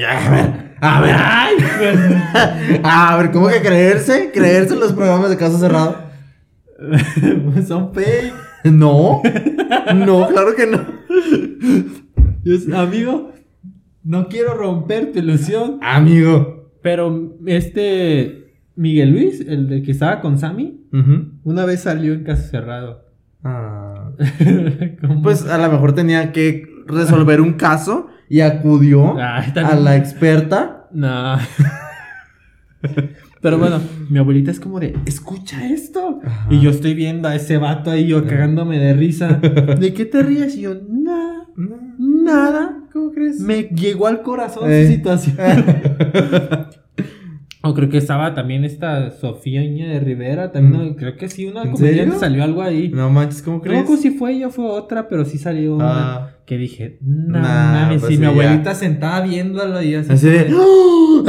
S2: a ver. <laughs> A ver. a ver, ¿cómo que creerse? ¿Creerse en los programas de caso cerrado? <laughs>
S1: Son fake.
S2: No. No, claro que no.
S1: Amigo, no quiero romper tu ilusión.
S2: Amigo.
S1: Pero este Miguel Luis, el de que estaba con Sammy, una vez salió en Caso Cerrado.
S2: Ah. <laughs> Pues a lo mejor tenía que resolver un caso y acudió
S1: Ay,
S2: a la experta.
S1: No. <laughs> Pero bueno, mi abuelita es como de, escucha esto.
S2: Ajá.
S1: Y yo estoy viendo a ese vato ahí, yo cagándome de risa. <laughs> ¿De qué te ríes? Y yo, nada, nada.
S2: ¿Cómo crees?
S1: Me llegó al corazón
S2: Eh.
S1: su situación. <laughs> o creo que estaba también esta Sofía Iña de Rivera. También,
S2: Mm.
S1: no, creo que sí, una
S2: ¿En
S1: comediante salió algo ahí. No,
S2: No manches, ¿cómo crees?
S1: recuerdo si fue ella fue otra, pero sí salió una. Que dije, no
S2: Nah,
S1: mames,
S2: pues sí,
S1: mi
S2: ya.
S1: abuelita sentada viéndolo y así.
S2: Así de.
S1: de-
S2: ¡Oh!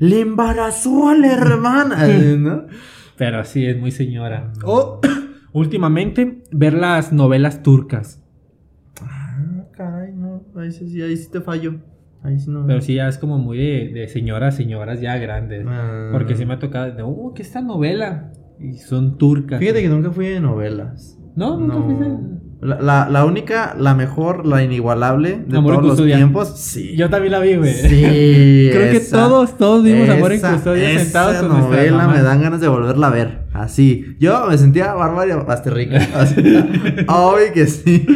S2: Le embarazó a la hermana. <laughs> ¿no?
S1: Pero sí, es muy señora. O, <clears throat> últimamente, ver las novelas turcas.
S2: Ah, caray, no. Ahí sí, ahí sí te fallo. Ahí sí no.
S1: Pero sí, ya es como muy de, de señoras, señoras ya grandes.
S2: Ah.
S1: Porque sí me ha tocado, de, oh, ¿qué esta novela? Y son turcas.
S2: Fíjate que nunca fui de novelas.
S1: No, nunca fuiste.
S2: La, la, la única, la mejor, la inigualable de
S1: Amor
S2: todos los tiempos, sí.
S1: Yo también la vi, güey.
S2: Sí. <laughs>
S1: Creo que
S2: esa-
S1: todos, todos vimos Amor en
S2: esa-
S1: Custodia
S2: esa
S1: sentados con
S2: novela me dan ganas de volverla a ver. Así. Yo me sentía Bárbara Basterrica. <laughs> Obvio que sí.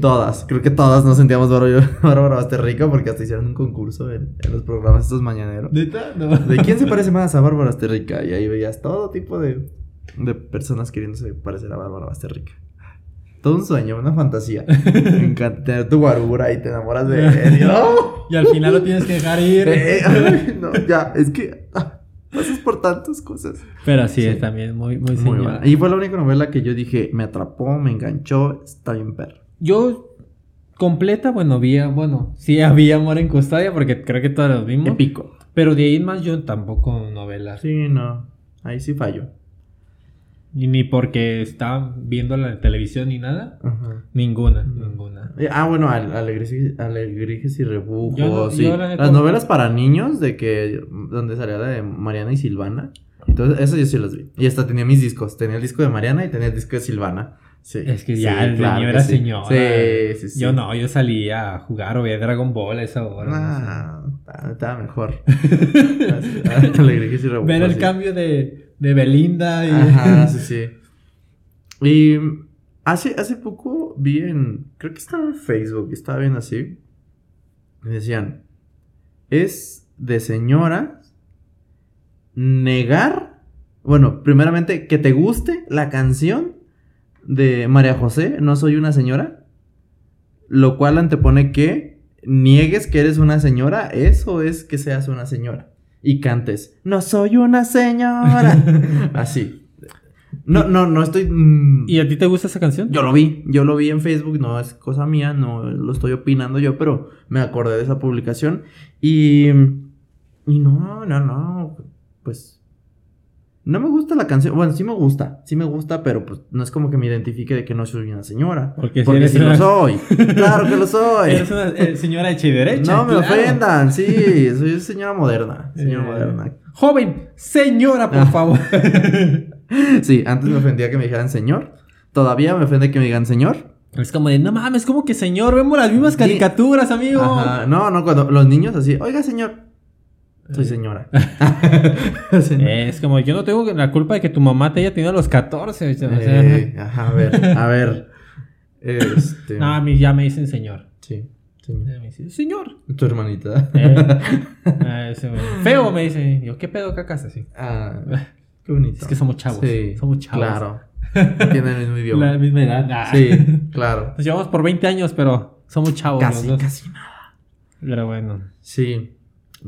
S2: Todas. Creo que todas nos sentíamos Bárbara <laughs> Bárbara Basterrica porque hasta hicieron un concurso en, en los programas estos mañaneros.
S1: ¿Neta? No.
S2: ¿De quién se parece más a Bárbara Basterrica? Y ahí veías todo tipo de, de personas queriéndose parecer a Bárbara Basterrica. Todo un sueño, una fantasía. <laughs> Me encanta tener tu guarura y te enamoras de él. y- <laughs> ¡Oh!
S1: Y al final lo tienes que dejar ir.
S2: Eh, ay, no, ya, es que ah, pasas por tantas cosas.
S1: Pero sí,
S2: Sí.
S1: es también muy, muy
S2: Muy buena. Y fue la única novela que yo dije, me atrapó, me enganchó, está bien perro.
S1: Yo, completa, bueno, vi, bueno, sí había Amor en Custodia porque creo que todos los vimos.
S2: Épico.
S1: Pero de ahí más yo tampoco novelas.
S2: Sí, no, ahí sí falló.
S1: Y ni porque estaba viendo la televisión ni nada.
S2: Ajá.
S1: Ninguna, ninguna.
S2: Eh, Ah, bueno, al- alegrijes, alegrijes y rebujos.
S1: Yo no-
S2: sí.
S1: yo la neta
S2: Las
S1: no-
S2: novelas para niños de que donde salía la de Mariana y Silvana. Entonces, esas yo sí las vi. Y hasta tenía mis discos. Tenía el disco de Mariana y tenía el disco de Silvana. Sí.
S1: Es que ya el
S2: claro
S1: niño era
S2: sí.
S1: señora.
S2: Sí, sí, sí.
S1: Yo no, yo salía a jugar o ver Dragon Ball a esa hora. no sé.
S2: Ah, estaba- mejor. Alegría que sí rebotó,
S1: Ver el cambio de, de Belinda y...
S2: Ajá, <laughs> sí, sí. Y hace, hace poco vi en. Creo que estaba en Facebook, estaba bien así. Y decían: Es de señora negar. Bueno, primeramente, que te guste la canción de María José, No soy una señora. Lo cual antepone que niegues que eres una señora, eso es que seas una señora. Y cantes, no soy una señora. <laughs> Así. No, no, no estoy. mm,
S1: ¿Y a ti te gusta esa canción?
S2: yo lo vi, yo lo vi en Facebook, no es cosa mía, no lo estoy opinando yo, pero me acordé de esa publicación y. Y no, no, no, pues. No me gusta la canción, bueno, sí me gusta, sí me gusta, pero pues no es como que me identifique de que no soy una señora.
S1: Porque si
S2: Porque
S1: eres
S2: sí
S1: una-
S2: lo soy, <laughs> claro que lo soy.
S1: Eres una eh, señora hecha y derecha.
S2: No me
S1: claro.
S2: ofendan, sí, <laughs> soy señora moderna, señora
S1: Eh,
S2: moderna.
S1: Joven, señora, por
S2: Ah.
S1: favor. <laughs>
S2: Sí, antes me ofendía que me dijeran señor, todavía me ofende que me digan señor.
S1: es como de, no mames, como que señor, vemos las mismas caricaturas, amigo.
S2: Ajá, no, no, cuando los niños así, oiga señor, soy señora. <laughs> Sí.
S1: Es como, yo no tengo la culpa de que tu mamá te haya tenido a los 14. o sea,
S2: Eh, ajá, a ver, a ver. <laughs> Este.
S1: No, a mí ya me dicen señor.
S2: Sí, señor.
S1: Me señor.
S2: Tu hermanita.
S1: Eh, <laughs> ah. Feo, me dicen. Yo, ¿qué pedo, cacas? Así.
S2: Ah, qué bonito.
S1: Es que somos chavos.
S2: Sí,
S1: Somos chavos.
S2: Claro. Tienen el mismo idioma.
S1: La misma edad. Ah.
S2: Sí, claro.
S1: Nos llevamos por 20 años, pero somos chavos.
S2: Casi, casi nada.
S1: Pero bueno.
S2: Sí.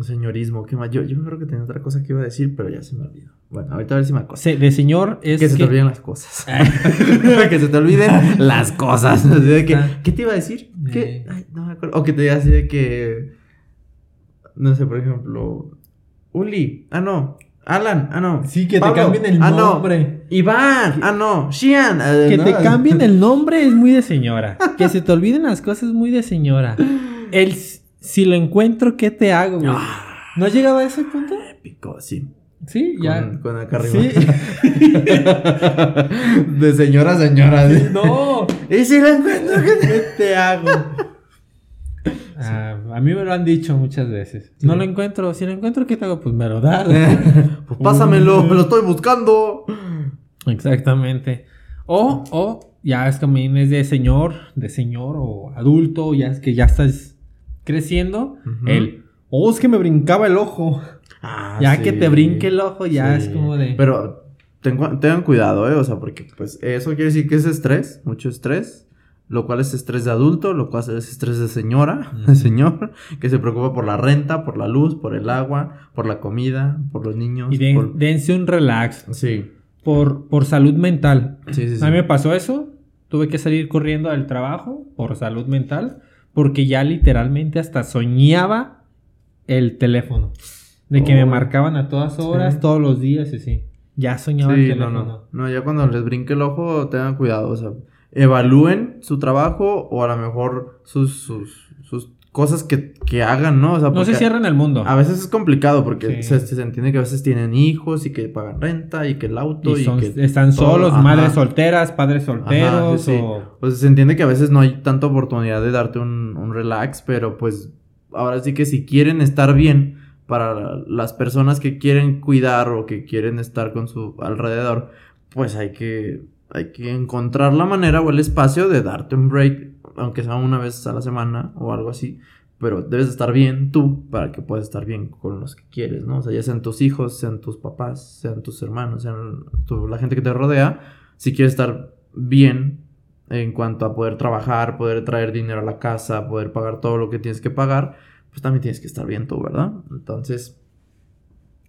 S2: Señorismo, ¿qué más? Yo, yo creo que tenía otra cosa que iba a decir, pero ya se me olvidó. Bueno, ahorita a ver si me acuerdo.
S1: Se- de señor es
S2: Que se te olviden las cosas. <laughs> <laughs> que se te olviden <laughs> las cosas. Así de que,
S1: Ah.
S2: ¿Qué te iba a decir? ¿Qué?
S1: Eh.
S2: Ay, no me acuerdo. O que te diga así de que. No sé, por ejemplo. Uli. Ah, no. Alan. Ah, no.
S1: Sí, que te cambien el
S2: ah, no.
S1: nombre.
S2: Iván. Ah, no. Shian. eh,
S1: Que
S2: no.
S1: te cambien el nombre es muy de señora. Que se te olviden las cosas es muy de señora. El si lo encuentro, ¿qué te hago, güey?
S2: Ah.
S1: ¿No has llegado a ese punto?
S2: Épico, sí.
S1: Sí, ya.
S2: Con, acá arriba.
S1: Sí. <laughs>
S2: de señora a señora. ¿sí?
S1: no.
S2: Y si lo encuentro, ¿qué te-
S1: ¿Qué te hago? <laughs> Ah, a mí me lo han dicho muchas veces. No lo encuentro. Si lo encuentro, ¿qué te hago? Pues me lo das. <laughs>
S2: Pues pásamelo, me lo estoy buscando.
S1: Exactamente. O, o ya es también es de señor, de señor o adulto, ya es que ya estás creciendo. El, oh, es que me brincaba el ojo.
S2: Ah,
S1: ya
S2: sí.
S1: que te brinque el ojo, ya
S2: Sí.
S1: es como de.
S2: Pero tengo- tengan cuidado, ¿eh? O sea, porque pues eso quiere decir que es estrés, mucho estrés. Lo cual es estrés de adulto, lo cual es estrés de señora, <laughs> de señor, que se preocupa por la renta, por la luz, por el agua, por la comida, por los niños.
S1: y den-
S2: por-
S1: dense un relax
S2: Sí,
S1: por, por salud mental.
S2: sí, sí. sí.
S1: A mí me pasó eso. Tuve que salir corriendo del trabajo por salud mental. Porque ya literalmente hasta soñaba el teléfono. De que me
S2: Oh.
S1: marcaban a todas horas,
S2: Sí.
S1: todos los días, y sí. Ya soñaba
S2: Sí,
S1: el
S2: no,
S1: teléfono.
S2: no. No, ya cuando les brinque el ojo, tengan cuidado. O sea, evalúen su trabajo o a lo mejor sus cosas que, que hagan, ¿no? O sea,
S1: No se cierren el mundo.
S2: A veces es complicado porque
S1: Sí.
S2: se, se entiende que a veces tienen hijos y que pagan renta y que el auto y,
S1: Y son-
S2: que
S1: están
S2: todo,
S1: solos,
S2: ajá.
S1: madres solteras, padres solteros.
S2: sí.
S1: o-
S2: Pues se entiende que a veces no hay tanta oportunidad de darte un, un relax, pero pues ahora sí que si quieren estar bien para las personas que quieren cuidar o que quieren estar con su alrededor, pues hay que, hay que encontrar la manera o el espacio de darte un break, aunque sea una vez a la semana o algo así. Pero debes de estar bien tú para que puedas estar bien con los que quieres, ¿no? O sea, ya sean tus hijos, sean tus papás, sean tus hermanos, sean tu- la gente que te rodea. Si quieres estar bien en cuanto a poder trabajar, poder traer dinero a la casa, poder pagar todo lo que tienes que pagar, pues también tienes que estar bien tú, ¿verdad? Entonces,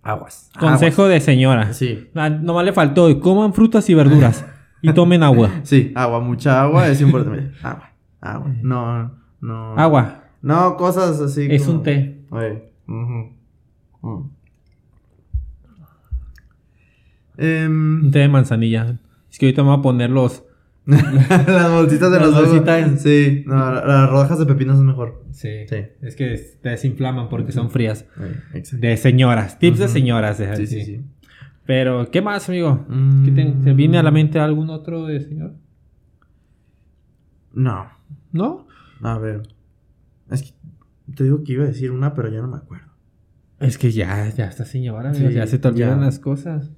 S2: aguas.
S1: Consejo de señora.
S2: Sí,
S1: Ah, Nomás le faltó, coman frutas y verduras. <laughs> y tomen agua. <laughs>
S2: sí, agua, mucha agua es importante. <laughs> agua, agua. No, no.
S1: Agua.
S2: No, cosas así.
S1: Es
S2: como-
S1: un té.
S2: Oye, mm. Em,
S1: Un té de manzanilla. Es que ahorita me voy a poner los... <laughs>
S2: las bolsitas de
S1: Las
S2: los
S1: bolsitas.
S2: Sí, no, la- las rodajas de pepino son mejor.
S1: Sí.
S2: Sí.
S1: Es que te desinflaman porque son frías.
S2: Exacto.
S1: De señoras. Tips de señoras.
S2: Sí, sí,
S1: sí. Pero, ¿qué más, amigo?
S2: Mm.
S1: ¿Qué te, te viene a la mente algún otro de señor?
S2: No.
S1: ¿No?
S2: A ver. Es que te digo que iba a decir una, pero ya no me acuerdo.
S1: Es que ya, ya está señora,
S2: Sí,
S1: ya se te olvidan
S2: ya.
S1: las cosas.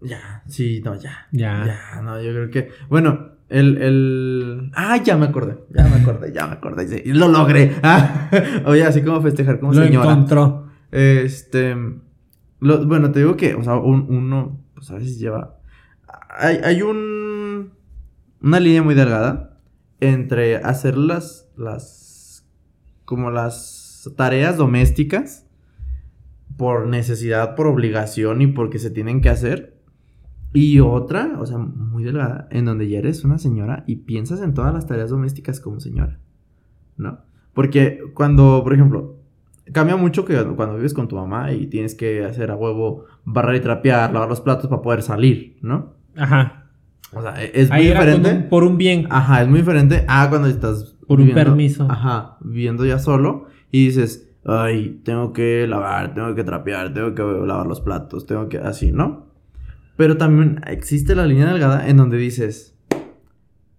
S2: Ya, sí, no, ya.
S1: Ya.
S2: Ya, no, yo creo que. Bueno, el. el... Ah, ya me acordé. Ya me acordé, ya me acordé. sí, lo logré. <laughs> Ah, oye, así como festejar como
S1: Lo
S2: señora.
S1: encontró.
S2: Este. Bueno, te digo que, o sea, un- uno, pues a veces lleva. Hay, hay un. Una línea muy delgada entre hacer las. las como las tareas domésticas por necesidad, por obligación y porque se tienen que hacer. Y otra, o sea, muy delgada, en donde ya eres una señora y piensas en todas las tareas domésticas como señora. ¿No? Porque cuando, por ejemplo, cambia mucho que cuando vives con tu mamá y tienes que hacer a huevo barrer y trapear, lavar los platos para poder salir, ¿no?
S1: Ajá.
S2: O sea, e- es muy
S1: era
S2: diferente.
S1: un- por un bien.
S2: Ajá, es muy diferente a cuando estás.
S1: Por un permiso.
S2: Ajá, viviendo ya solo y dices, ay, tengo que lavar, tengo que trapear, tengo que lavar los platos, tengo que. Así, ¿no? Pero también existe la línea delgada en donde dices,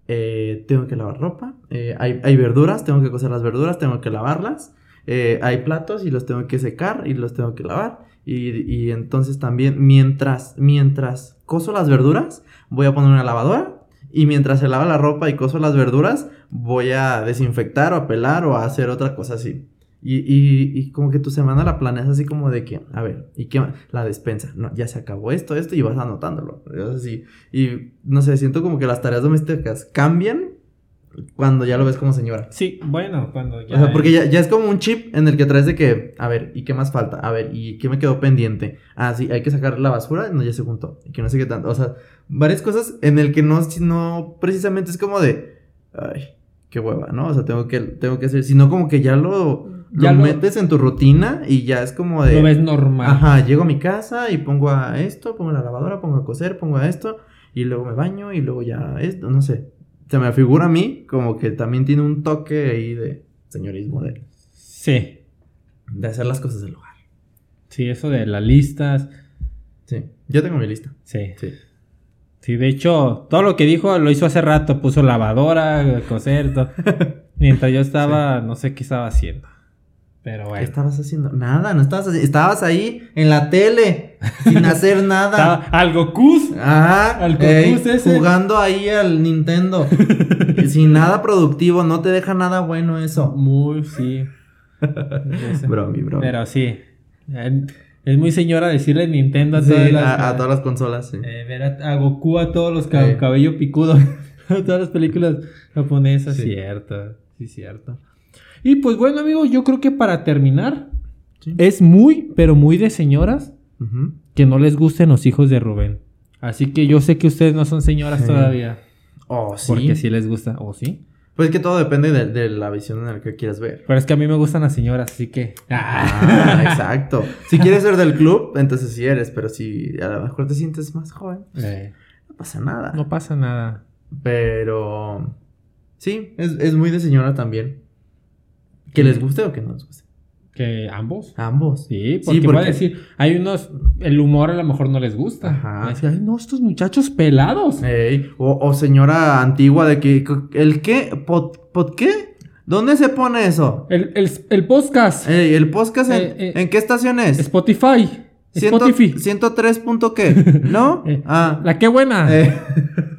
S2: eh, tengo que lavar ropa, eh, hay, hay verduras, tengo que cocer las verduras, tengo que lavarlas, eh, hay platos y los tengo que secar y los tengo que lavar. Y, y entonces también, mientras, mientras coso las verduras, voy a poner una lavadora. Y mientras se lava la ropa y coso las verduras, voy a desinfectar o a pelar o a hacer otra cosa así. Y, y, y como que tu semana la planeas así como de que, a ver, ¿y qué? La despensa. No, ya se acabó esto, esto y vas anotándolo. Es así. Y no sé, siento como que las tareas domésticas cambian cuando ya lo ves como señora.
S1: Sí, bueno, cuando ya.
S2: o sea, porque ya, ya es como un chip en el que traes de que, a ver, ¿y qué más falta? A ver, ¿y qué me quedó pendiente? Ah, sí, hay que sacar la basura, no, ya se juntó. Y que no sé qué tanto. O sea, varias cosas en el que no, si no precisamente es como de, ay, qué hueva, ¿no? O sea, tengo que, tengo que hacer, sino como que ya lo,
S1: Ya
S2: lo
S1: lo-
S2: metes en tu rutina y ya es como de...
S1: Lo ves normal.
S2: Ajá, llego a mi casa y pongo a esto, pongo a la lavadora, pongo a coser, pongo a esto, y luego me baño y luego ya esto, no sé. Se me figura a mí como que también tiene un toque ahí de señorismo, de,
S1: Sí.
S2: de hacer las cosas del hogar.
S1: Sí, eso de las listas.
S2: Sí, yo tengo mi lista.
S1: Sí.
S2: Sí.
S1: Sí, de hecho, todo lo que dijo lo hizo hace rato. Puso lavadora, coser, todo. <laughs> Mientras yo estaba, no sé qué estaba haciendo. Pero
S2: ¿Qué
S1: bueno.
S2: estabas haciendo? Nada, no estabas haciendo. Estabas ahí en la tele, sin hacer nada.
S1: Al Goku.
S2: Ajá,
S1: Al Goku
S2: ey,
S1: ese.
S2: jugando ahí al Nintendo. <laughs> Y sin nada productivo, no te deja nada bueno eso.
S1: Muy, sí. <laughs>
S2: Bromi, bromi.
S1: Pero sí. Es muy señora decirle Nintendo a
S2: Sí,
S1: todas las.
S2: a, a todas las consolas, sí.
S1: eh, ver a, a Goku a todos los
S2: Sí.
S1: cabello picudo. <laughs> a todas las películas japonesas. Cierto. Sí, cierto. Y pues bueno, amigos, yo creo que para terminar, es muy, pero muy de señoras Que no les gusten los hijos de Rubén. Así que yo sé que ustedes no son señoras
S2: Sí.
S1: todavía.
S2: Oh, sí.
S1: Porque sí les gusta. ¿O sí?
S2: Pues que todo depende de, de la visión en la que quieras ver.
S1: Pero es que a mí me gustan las señoras, así que.
S2: Ah, exacto. <laughs> Si quieres ser del club, entonces sí eres, pero si a lo mejor te sientes más joven,
S1: Eh,
S2: no pasa nada.
S1: no pasa nada.
S2: Pero sí, es, es muy de señora también. Que les guste o que no les guste.
S1: ¿Que ambos?
S2: Ambos.
S1: Sí, porque, voy a
S2: porque-
S1: decir, hay unos, el humor a lo mejor no les gusta.
S2: Ajá.
S1: Decir, ay, no, estos muchachos pelados.
S2: Ey, o, o señora antigua de que, ¿el qué? ¿Pod, pod qué? ¿Dónde se pone eso?
S1: El, el, el podcast,
S2: Ey, ¿El podcast en,
S1: Eh, eh,
S2: ¿en qué estación es?
S1: Spotify, Spotify.
S2: 103 punto qué, <laughs> ¿no?
S1: Eh,
S2: ah.
S1: La que buena,
S2: eh.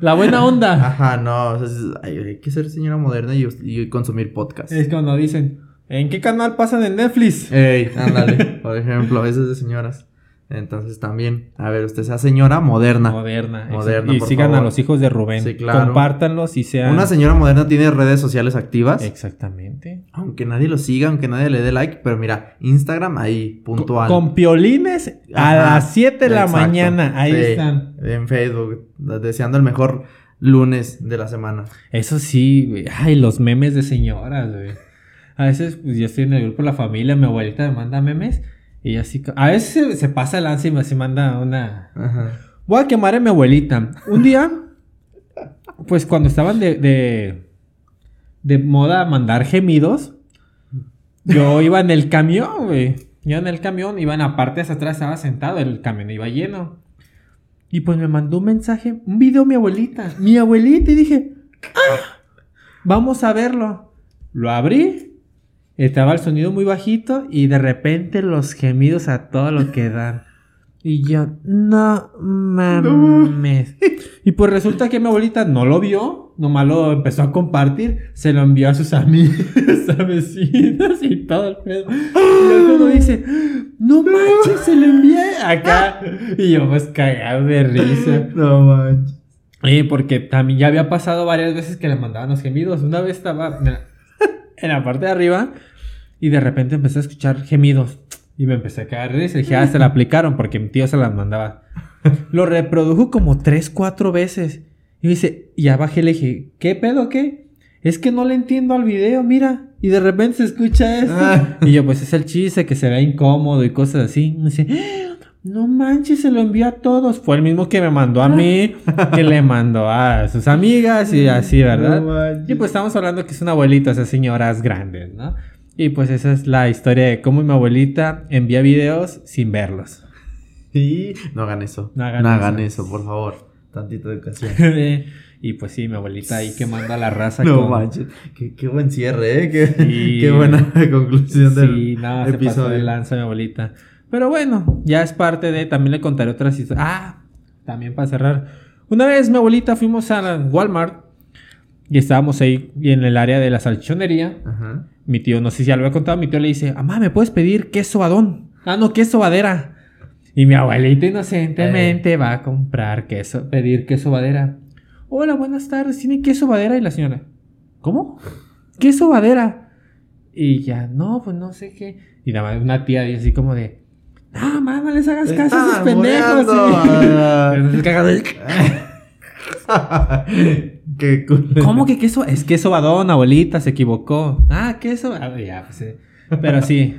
S1: la buena onda.
S2: Ajá, no, o sea, es- hay, hay que ser señora moderna y, y consumir podcast.
S1: Es cuando dicen, ¿en qué canal pasan en Netflix?
S2: Ey, ándale, por ejemplo, eso es de señoras. Entonces también, a ver, usted sea señora moderna.
S1: Moderna.
S2: Moderna,
S1: Y
S2: por
S1: sigan a los hijos de Rubén.
S2: Sí, claro.
S1: Compártanlos y sean...
S2: Una señora moderna tiene redes sociales activas.
S1: Exactamente.
S2: Aunque nadie lo siga, aunque nadie le dé like, pero mira, Instagram ahí, puntual.
S1: Con piolines a las 7 de la
S2: exacto.
S1: mañana. Ahí
S2: Sí,
S1: están.
S2: En Facebook, deseando el mejor lunes de la semana.
S1: Eso sí, güey. Ay, los memes de señoras, güey. A veces, pues yo estoy en el grupo de la familia, mi abuelita me manda memes. Y así. A veces se, se pasa el lance y me se manda una.
S2: Ajá.
S1: Voy a quemar a mi abuelita. Un día, pues cuando estaban de, de, de moda mandar gemidos, yo iba en el camión, güey. Yo en el camión, iba en la parte de atrás, estaba sentado, el camión iba lleno. Y pues me mandó un mensaje, un video mi abuelita. Mi abuelita, y dije, ¡ah! Vamos a verlo. Lo abrí. Estaba el sonido muy bajito y de repente los gemidos a todo lo que dan. Y yo, no mames. Y pues resulta que mi abuelita no lo vio, nomás lo empezó a compartir, se lo envió a sus amigos, <laughs> a vecinos y todo el pedo. Y luego dice, no manches, se lo envié acá. Y yo pues cagado de risa.
S2: No manches.
S1: Y porque también ya había pasado varias veces que le mandaban los gemidos. Una vez estaba mira, en la parte de arriba y de repente empecé a escuchar gemidos. Y me empecé a caer. Y dije, ah, se la aplicaron porque mi tío se las mandaba. <laughs> Lo reprodujo como tres, cuatro veces. Y me dice, y ya bajé y le dije, ¿qué pedo qué? Es que no le entiendo al video, mira. Y de repente se escucha esto.
S2: Ah.
S1: Y yo, pues es el chiste que se ve incómodo y cosas así. Y me dice, "Ah, no manches, se lo envió a todos. Fue el mismo que me mandó a mí, <laughs> que le mandó a sus amigas y así, ¿verdad?
S2: No manches.
S1: Y pues estamos hablando que es una abuelita, o sea, señoras grandes, ¿no? Y pues esa es la historia de cómo mi abuelita envía videos sin verlos.
S2: Y no hagan eso.
S1: No
S2: No
S1: hagan
S2: hagan,
S1: eso.
S2: por favor. Tantita educación. <laughs>
S1: y pues sí, mi abuelita ahí quemando a la raza.
S2: no
S1: con-
S2: manches. Qué, qué buen cierre, ¿eh? Qué,
S1: Sí.
S2: qué buena <laughs> conclusión del
S1: Sí, no, se pasó de
S2: episodio.
S1: lanza mi abuelita. Pero bueno, ya es parte de. También le contaré otras historias. Ah, también para cerrar. Una vez mi abuelita fuimos a Walmart y estábamos ahí en el área de la salchichonería.
S2: Ajá.
S1: Mi tío, no sé si ya lo había contado, mi tío le dice, mamá, ¿me puedes pedir queso badón? Ah, no, queso badera. Y mi abuelita inocentemente va a comprar queso, pedir queso badera. Hola, buenas tardes, ¿tiene queso badera? Y la señora, ¿cómo? Queso badera. Y ya, no, pues no sé qué. Y nada más una tía dice así como de, no, mamá, no les hagas caso a esos pendejos. <laughs> de- <laughs>
S2: qué cool.
S1: ¿Cómo que queso? Es queso badón, abuelita, se equivocó. Ah, queso. Ah, ya, pues, eh. Pero sí,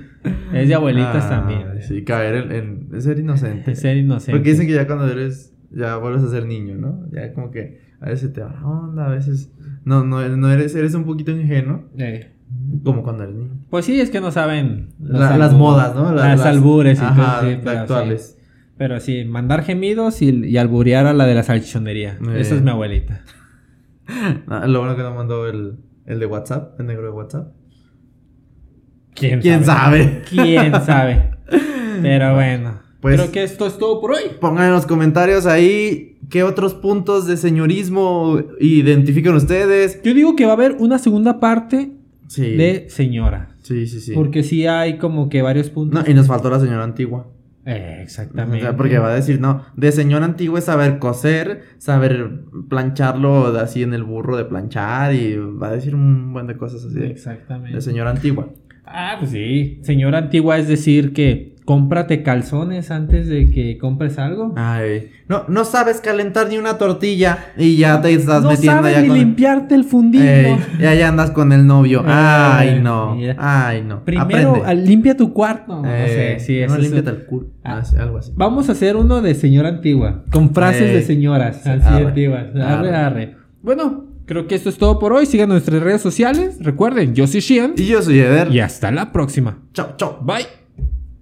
S1: es de abuelitas
S2: Ah,
S1: también.
S2: Sí, caer en, en- ser inocente.
S1: Es ser inocente.
S2: Porque dicen que ya cuando eres, ya vuelves a ser niño, ¿no? Ya como que a veces te va onda, a veces no, no, no eres, eres un poquito ingenuo,
S1: Eh,
S2: como cuando eres niño.
S1: Pues sí, es que no saben
S2: La- las modas, ¿no? La-
S1: las, albures y
S2: ajá,
S1: cosas así,
S2: de
S1: pero sí.
S2: actuales.
S1: Pero sí, mandar gemidos y, y alburear a la de la salchichonería.
S2: Eh.
S1: Esa es mi abuelita. <laughs>
S2: Ah, lo bueno que nos mandó el, el de WhatsApp, el negro de WhatsApp.
S1: ¿Quién,
S2: ¿Quién sabe?
S1: ¿Quién <laughs> sabe? Pero bueno.
S2: Pues-
S1: creo que esto es todo por hoy.
S2: Pongan en los comentarios ahí qué otros puntos de señorismo identifican ustedes.
S1: Yo digo que va a haber una segunda parte
S2: Sí.
S1: de señora.
S2: Sí, sí, sí.
S1: Porque sí hay como que varios puntos.
S2: No, y nos faltó la señora antigua.
S1: Eh,
S2: O
S1: exactamente.
S2: sea, porque va a decir, no, de señora antigua es saber coser, saber plancharlo así en el burro de planchar y va a decir un buen de cosas así
S1: Exactamente.
S2: de señora antigua.
S1: Ah, pues sí. Señora antigua es decir que cómprate calzones antes de que compres algo.
S2: Ay, no, no sabes calentar ni una tortilla y ya te estás
S1: no
S2: metiendo
S1: sabes
S2: ya
S1: ni
S2: con...
S1: limpiarte el fundido.
S2: Ey, ya, ya andas con el novio. Ay,
S1: Ay,
S2: no.
S1: mira.
S2: Ay, no.
S1: Primero, limpia tu cuarto. no sé, sí,
S2: no
S1: eso es-
S2: límpiate el culo.
S1: Ah.
S2: Algo así.
S1: Vamos a hacer uno de señora antigua, con frases
S2: Eh,
S1: de señoras,
S2: sí,
S1: así
S2: arre,
S1: antiguas. Arre,
S2: arre.
S1: arre. Bueno, creo que esto es todo por hoy. Sigan nuestras redes sociales. Recuerden, yo soy Shian.
S2: Y yo soy Eder.
S1: Y hasta la próxima.
S2: Chao, chao.
S1: Bye.